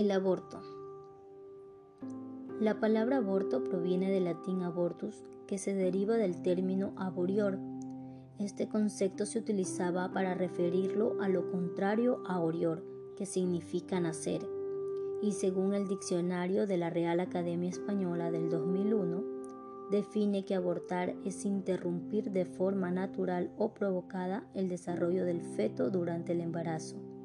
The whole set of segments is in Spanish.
El aborto. La palabra aborto proviene del latín abortus, que se deriva del término aborior. Este concepto se utilizaba para referirlo a lo contrario a orior, que significa nacer, y según el diccionario de la Real Academia Española del 2001, define que abortar es interrumpir de forma natural o provocada el desarrollo del feto durante el embarazo.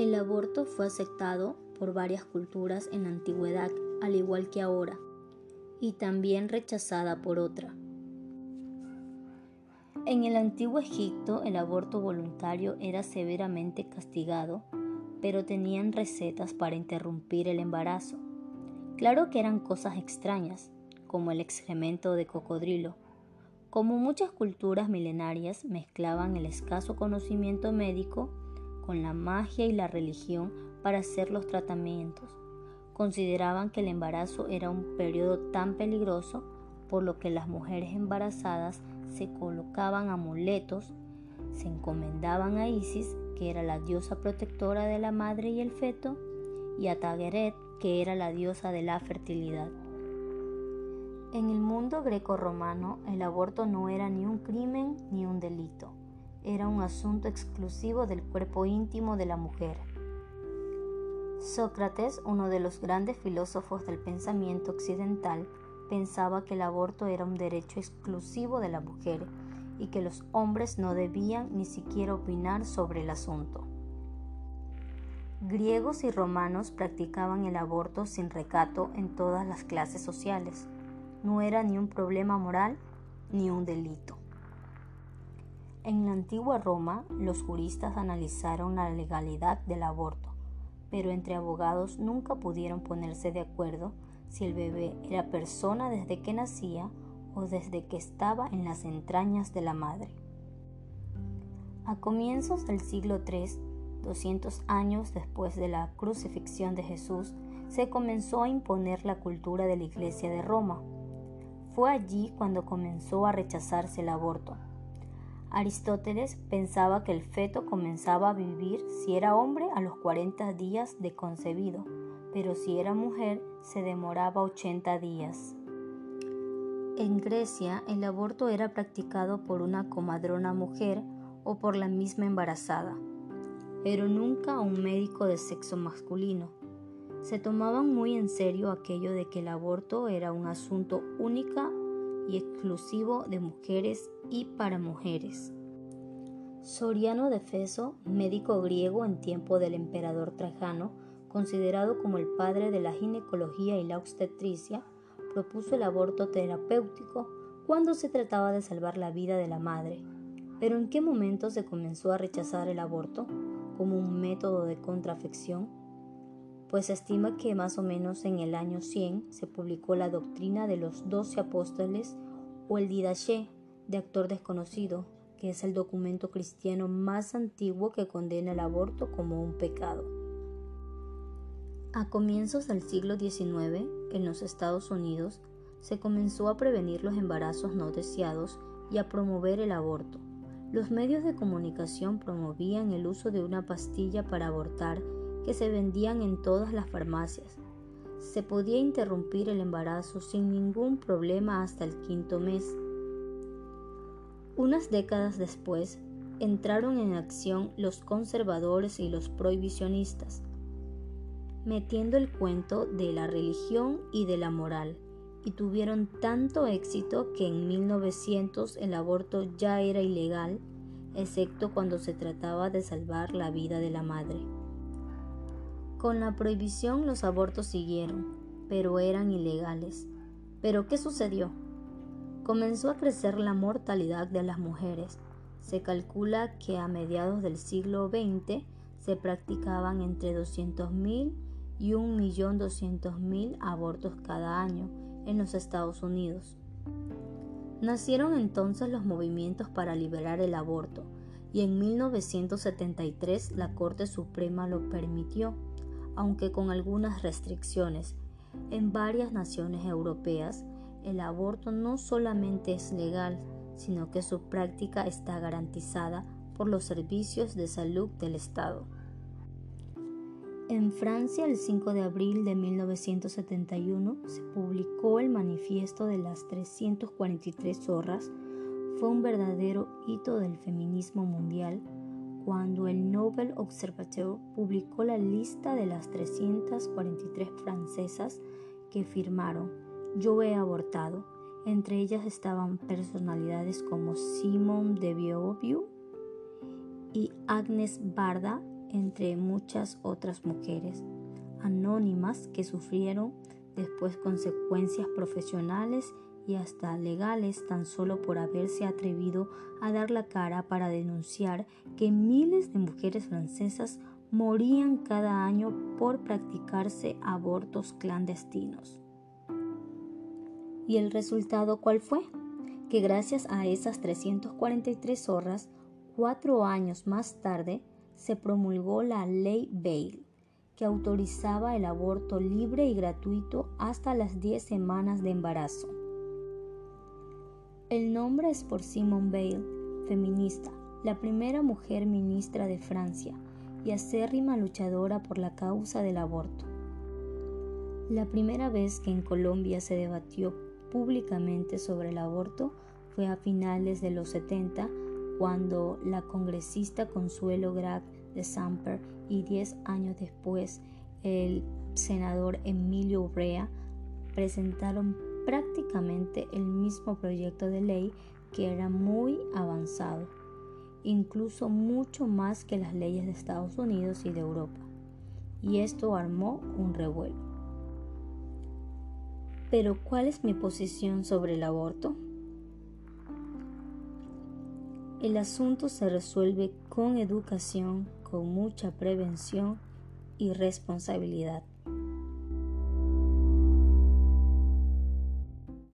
El aborto fue aceptado por varias culturas en la antigüedad, al igual que ahora, y también rechazada por otra. En el antiguo Egipto el aborto voluntario era severamente castigado, pero tenían recetas para interrumpir el embarazo. Claro que eran cosas extrañas, como el excremento de cocodrilo. Como muchas culturas milenarias mezclaban el escaso conocimiento médico con la magia y la religión para hacer los tratamientos. Consideraban que el embarazo era un periodo tan peligroso, por lo que las mujeres embarazadas se colocaban amuletos, se encomendaban a Isis, que era la diosa protectora de la madre y el feto, y a Tageret, que era la diosa de la fertilidad. En el mundo greco-romano, el aborto no era ni un crimen ni un delito era un asunto exclusivo del cuerpo íntimo de la mujer. Sócrates, uno de los grandes filósofos del pensamiento occidental, pensaba que el aborto era un derecho exclusivo de la mujer y que los hombres no debían ni siquiera opinar sobre el asunto. Griegos y romanos practicaban el aborto sin recato en todas las clases sociales. No era ni un problema moral ni un delito. En la antigua Roma, los juristas analizaron la legalidad del aborto, pero entre abogados nunca pudieron ponerse de acuerdo si el bebé era persona desde que nacía o desde que estaba en las entrañas de la madre. A comienzos del siglo III, 200 años después de la crucifixión de Jesús, se comenzó a imponer la cultura de la Iglesia de Roma. Fue allí cuando comenzó a rechazarse el aborto Aristóteles pensaba que el feto comenzaba a vivir si era hombre a los 40 días de concebido, pero si era mujer se demoraba 80 días. En Grecia el aborto era practicado por una comadrona mujer o por la misma embarazada, pero nunca un médico de sexo masculino. Se tomaban muy en serio aquello de que el aborto era un asunto única exclusivo de mujeres y para mujeres. Soriano de Feso, médico griego en tiempo del emperador Trajano, considerado como el padre de la ginecología y la obstetricia, propuso el aborto terapéutico cuando se trataba de salvar la vida de la madre. Pero ¿en qué momento se comenzó a rechazar el aborto como un método de contrafección? Pues se estima que más o menos en el año 100 se publicó la doctrina de los doce apóstoles o el Didache de actor desconocido, que es el documento cristiano más antiguo que condena el aborto como un pecado. A comienzos del siglo XIX, en los Estados Unidos, se comenzó a prevenir los embarazos no deseados y a promover el aborto. Los medios de comunicación promovían el uso de una pastilla para abortar que se vendían en todas las farmacias. Se podía interrumpir el embarazo sin ningún problema hasta el quinto mes. Unas décadas después, entraron en acción los conservadores y los prohibicionistas, metiendo el cuento de la religión y de la moral, y tuvieron tanto éxito que en 1900 el aborto ya era ilegal, excepto cuando se trataba de salvar la vida de la madre. Con la prohibición los abortos siguieron, pero eran ilegales. ¿Pero qué sucedió? Comenzó a crecer la mortalidad de las mujeres. Se calcula que a mediados del siglo XX se practicaban entre 200.000 y 1.200.000 abortos cada año en los Estados Unidos. Nacieron entonces los movimientos para liberar el aborto y en 1973 la Corte Suprema lo permitió aunque con algunas restricciones. En varias naciones europeas, el aborto no solamente es legal, sino que su práctica está garantizada por los servicios de salud del Estado. En Francia, el 5 de abril de 1971, se publicó el Manifiesto de las 343 zorras. Fue un verdadero hito del feminismo mundial cuando el Nobel Observateur publicó la lista de las 343 francesas que firmaron Yo he abortado. Entre ellas estaban personalidades como Simone de Beauvoir y Agnes Barda, entre muchas otras mujeres anónimas que sufrieron después consecuencias profesionales hasta legales tan solo por haberse atrevido a dar la cara para denunciar que miles de mujeres francesas morían cada año por practicarse abortos clandestinos. ¿Y el resultado cuál fue? Que gracias a esas 343 horas, cuatro años más tarde, se promulgó la Ley Bale, que autorizaba el aborto libre y gratuito hasta las 10 semanas de embarazo. El nombre es por Simone Bale, feminista, la primera mujer ministra de Francia y acérrima luchadora por la causa del aborto. La primera vez que en Colombia se debatió públicamente sobre el aborto fue a finales de los 70 cuando la congresista Consuelo Graf de Samper y diez años después el senador Emilio Urrea presentaron prácticamente el mismo proyecto de ley que era muy avanzado, incluso mucho más que las leyes de Estados Unidos y de Europa. Y esto armó un revuelo. Pero ¿cuál es mi posición sobre el aborto? El asunto se resuelve con educación, con mucha prevención y responsabilidad.